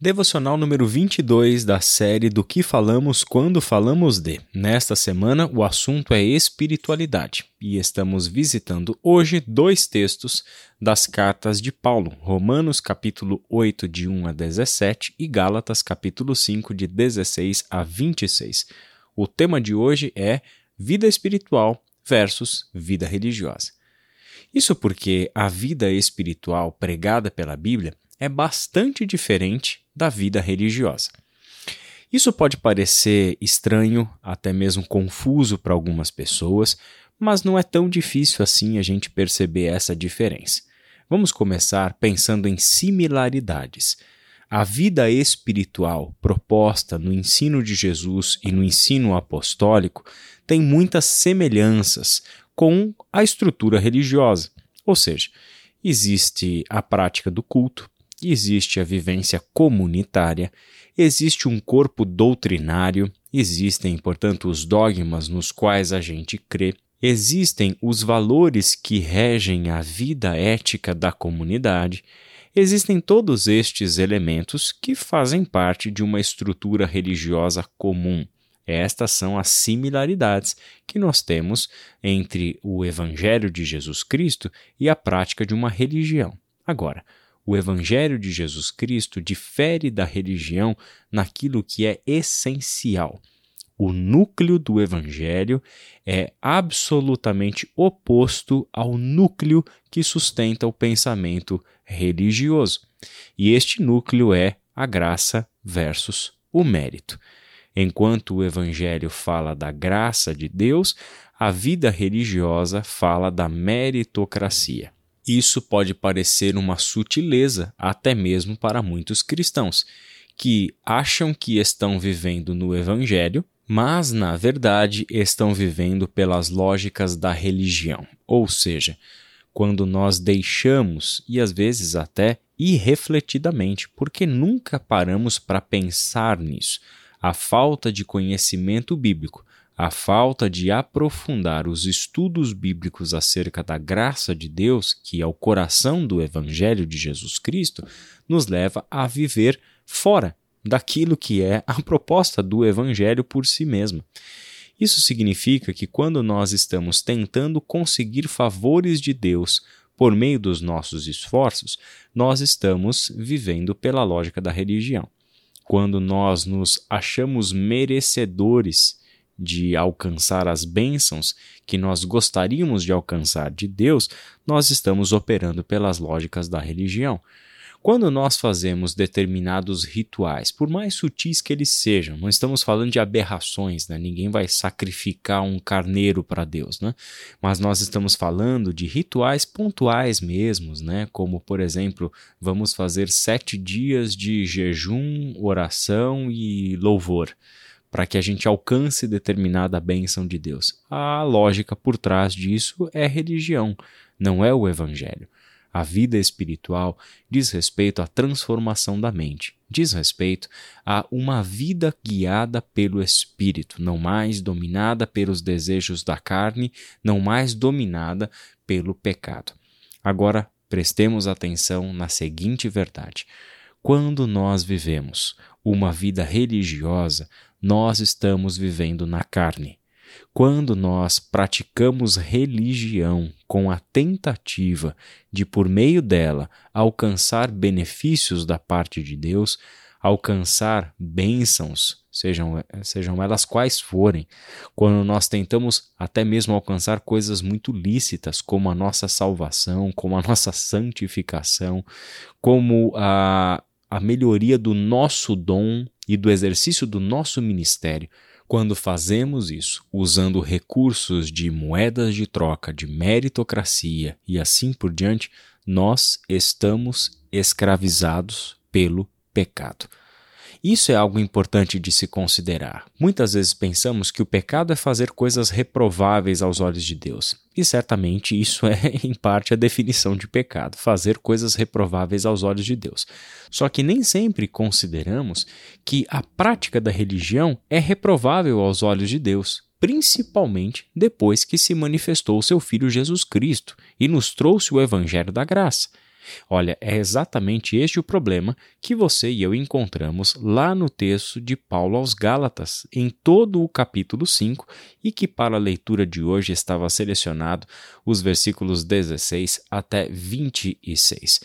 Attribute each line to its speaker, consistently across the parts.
Speaker 1: Devocional número 22 da série Do que falamos quando falamos de. Nesta semana, o assunto é espiritualidade e estamos visitando hoje dois textos das cartas de Paulo, Romanos capítulo 8 de 1 a 17 e Gálatas capítulo 5 de 16 a 26. O tema de hoje é vida espiritual versus vida religiosa. Isso porque a vida espiritual pregada pela Bíblia é bastante diferente da vida religiosa. Isso pode parecer estranho, até mesmo confuso para algumas pessoas, mas não é tão difícil assim a gente perceber essa diferença. Vamos começar pensando em similaridades. A vida espiritual proposta no ensino de Jesus e no ensino apostólico tem muitas semelhanças com a estrutura religiosa, ou seja, existe a prática do culto, existe a vivência comunitária, existe um corpo doutrinário, existem, portanto, os dogmas nos quais a gente crê, existem os valores que regem a vida ética da comunidade, existem todos estes elementos que fazem parte de uma estrutura religiosa comum. Estas são as similaridades que nós temos entre o Evangelho de Jesus Cristo e a prática de uma religião. Agora, o Evangelho de Jesus Cristo difere da religião naquilo que é essencial. O núcleo do Evangelho é absolutamente oposto ao núcleo que sustenta o pensamento religioso. E este núcleo é a graça versus o mérito. Enquanto o Evangelho fala da graça de Deus, a vida religiosa fala da meritocracia. Isso pode parecer uma sutileza até mesmo para muitos cristãos, que acham que estão vivendo no Evangelho, mas na verdade estão vivendo pelas lógicas da religião. Ou seja, quando nós deixamos, e às vezes até irrefletidamente, porque nunca paramos para pensar nisso, a falta de conhecimento bíblico a falta de aprofundar os estudos bíblicos acerca da graça de Deus, que é o coração do Evangelho de Jesus Cristo, nos leva a viver fora daquilo que é a proposta do Evangelho por si mesma. Isso significa que quando nós estamos tentando conseguir favores de Deus por meio dos nossos esforços, nós estamos vivendo pela lógica da religião. Quando nós nos achamos merecedores de alcançar as bênçãos que nós gostaríamos de alcançar de Deus, nós estamos operando pelas lógicas da religião. Quando nós fazemos determinados rituais, por mais sutis que eles sejam, não estamos falando de aberrações, né? ninguém vai sacrificar um carneiro para Deus, né? mas nós estamos falando de rituais pontuais mesmos, né? como por exemplo, vamos fazer sete dias de jejum, oração e louvor para que a gente alcance determinada bênção de Deus. A lógica por trás disso é religião, não é o Evangelho. A vida espiritual diz respeito à transformação da mente, diz respeito a uma vida guiada pelo Espírito, não mais dominada pelos desejos da carne, não mais dominada pelo pecado. Agora, prestemos atenção na seguinte verdade. Quando nós vivemos uma vida religiosa, nós estamos vivendo na carne. Quando nós praticamos religião com a tentativa de, por meio dela, alcançar benefícios da parte de Deus, alcançar bênçãos, sejam, sejam elas quais forem, quando nós tentamos até mesmo alcançar coisas muito lícitas, como a nossa salvação, como a nossa santificação, como a, a melhoria do nosso dom e do exercício do nosso ministério, quando fazemos isso usando recursos de moedas de troca, de meritocracia e assim por diante, nós estamos escravizados pelo pecado. Isso é algo importante de se considerar. Muitas vezes pensamos que o pecado é fazer coisas reprováveis aos olhos de Deus. E certamente isso é, em parte, a definição de pecado: fazer coisas reprováveis aos olhos de Deus. Só que nem sempre consideramos que a prática da religião é reprovável aos olhos de Deus, principalmente depois que se manifestou o seu Filho Jesus Cristo e nos trouxe o Evangelho da Graça. Olha, é exatamente este o problema que você e eu encontramos lá no texto de Paulo aos Gálatas, em todo o capítulo 5, e que para a leitura de hoje estava selecionado os versículos 16 até 26.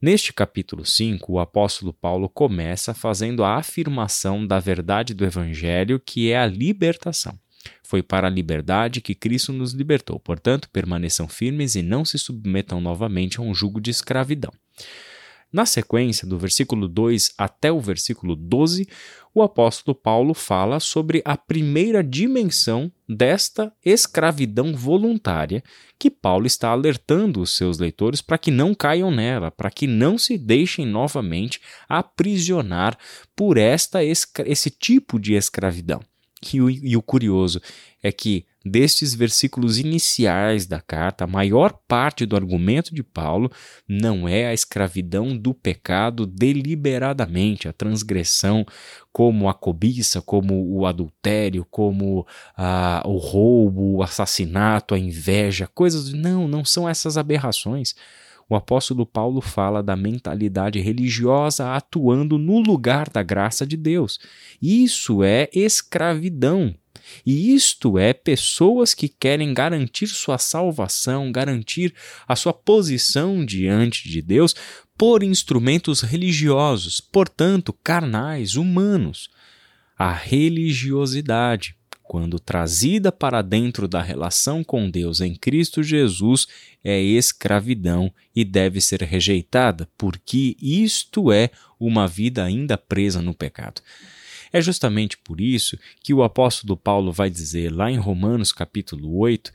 Speaker 1: Neste capítulo 5, o apóstolo Paulo começa fazendo a afirmação da verdade do Evangelho, que é a libertação. Foi para a liberdade que Cristo nos libertou. Portanto, permaneçam firmes e não se submetam novamente a um jugo de escravidão. Na sequência, do versículo 2 até o versículo 12, o apóstolo Paulo fala sobre a primeira dimensão desta escravidão voluntária que Paulo está alertando os seus leitores para que não caiam nela, para que não se deixem novamente aprisionar por esta esse tipo de escravidão. E o, e o curioso é que, destes versículos iniciais da carta, a maior parte do argumento de Paulo não é a escravidão do pecado deliberadamente, a transgressão, como a cobiça, como o adultério, como ah, o roubo, o assassinato, a inveja, coisas. Não, não são essas aberrações o apóstolo Paulo fala da mentalidade religiosa atuando no lugar da graça de Deus. Isso é escravidão. E isto é pessoas que querem garantir sua salvação, garantir a sua posição diante de Deus por instrumentos religiosos, portanto, carnais, humanos. A religiosidade quando trazida para dentro da relação com Deus em Cristo Jesus, é escravidão e deve ser rejeitada, porque isto é uma vida ainda presa no pecado. É justamente por isso que o apóstolo Paulo vai dizer lá em Romanos capítulo 8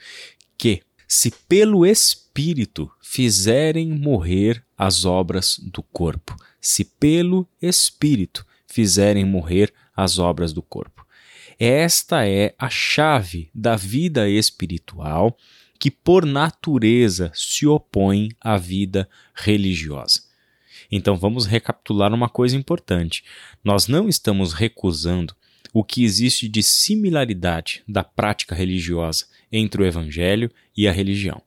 Speaker 1: que se pelo Espírito fizerem morrer as obras do corpo, se pelo Espírito fizerem morrer as obras do corpo. Esta é a chave da vida espiritual que, por natureza, se opõe à vida religiosa. Então vamos recapitular uma coisa importante. Nós não estamos recusando o que existe de similaridade da prática religiosa entre o evangelho e a religião.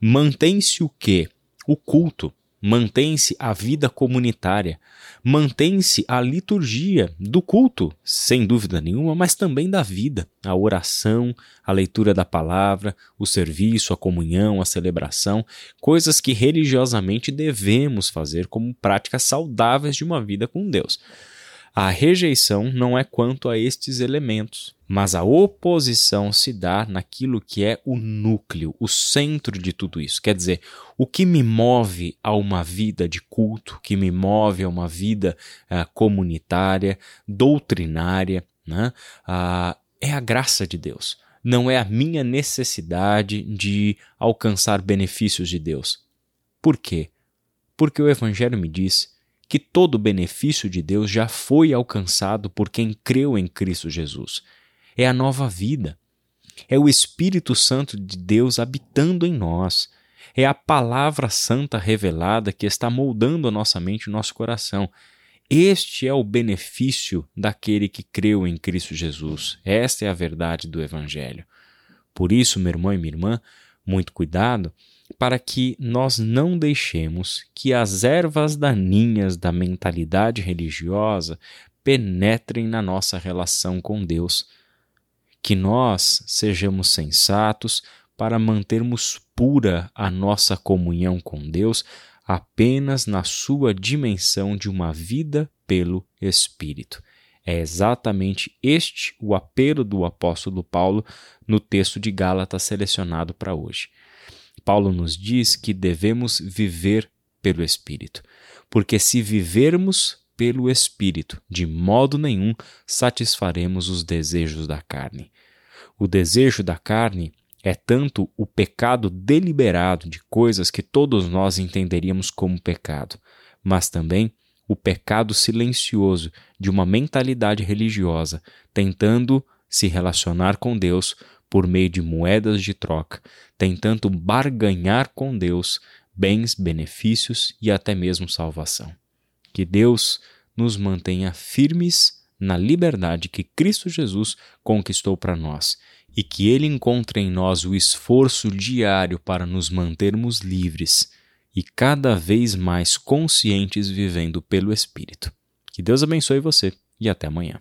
Speaker 1: Mantém-se o que? O culto, mantém-se a vida comunitária, mantém-se a liturgia do culto, sem dúvida nenhuma, mas também da vida, a oração, a leitura da palavra, o serviço, a comunhão, a celebração, coisas que religiosamente devemos fazer como práticas saudáveis de uma vida com Deus. A rejeição não é quanto a estes elementos, mas a oposição se dá naquilo que é o núcleo, o centro de tudo isso. Quer dizer, o que me move a uma vida de culto, que me move a uma vida uh, comunitária, doutrinária, né? Uh, é a graça de Deus. Não é a minha necessidade de alcançar benefícios de Deus. Por quê? Porque o Evangelho me diz que todo o benefício de Deus já foi alcançado por quem creu em Cristo Jesus. É a nova vida. É o Espírito Santo de Deus habitando em nós. É a palavra santa revelada que está moldando a nossa mente e o nosso coração. Este é o benefício daquele que creu em Cristo Jesus. Esta é a verdade do Evangelho. Por isso, meu irmão e minha irmã, muito cuidado para que nós não deixemos que as ervas daninhas da mentalidade religiosa penetrem na nossa relação com Deus. Que nós sejamos sensatos para mantermos pura a nossa comunhão com Deus apenas na sua dimensão de uma vida pelo Espírito. É exatamente este o apelo do apóstolo Paulo no texto de Gálatas selecionado para hoje. Paulo nos diz que devemos viver pelo Espírito, porque se vivermos pelo Espírito, de modo nenhum satisfaremos os desejos da carne. O desejo da carne é tanto o pecado deliberado de coisas que todos nós entenderíamos como pecado, mas também o pecado silencioso de uma mentalidade religiosa tentando se relacionar com Deus por meio de moedas de troca, tentando barganhar com Deus bens, benefícios e até mesmo salvação. Que Deus nos mantenha firmes na liberdade que Cristo Jesus conquistou para nós e que Ele encontre em nós o esforço diário para nos mantermos livres e cada vez mais conscientes vivendo pelo Espírito. Que Deus abençoe você e até amanhã.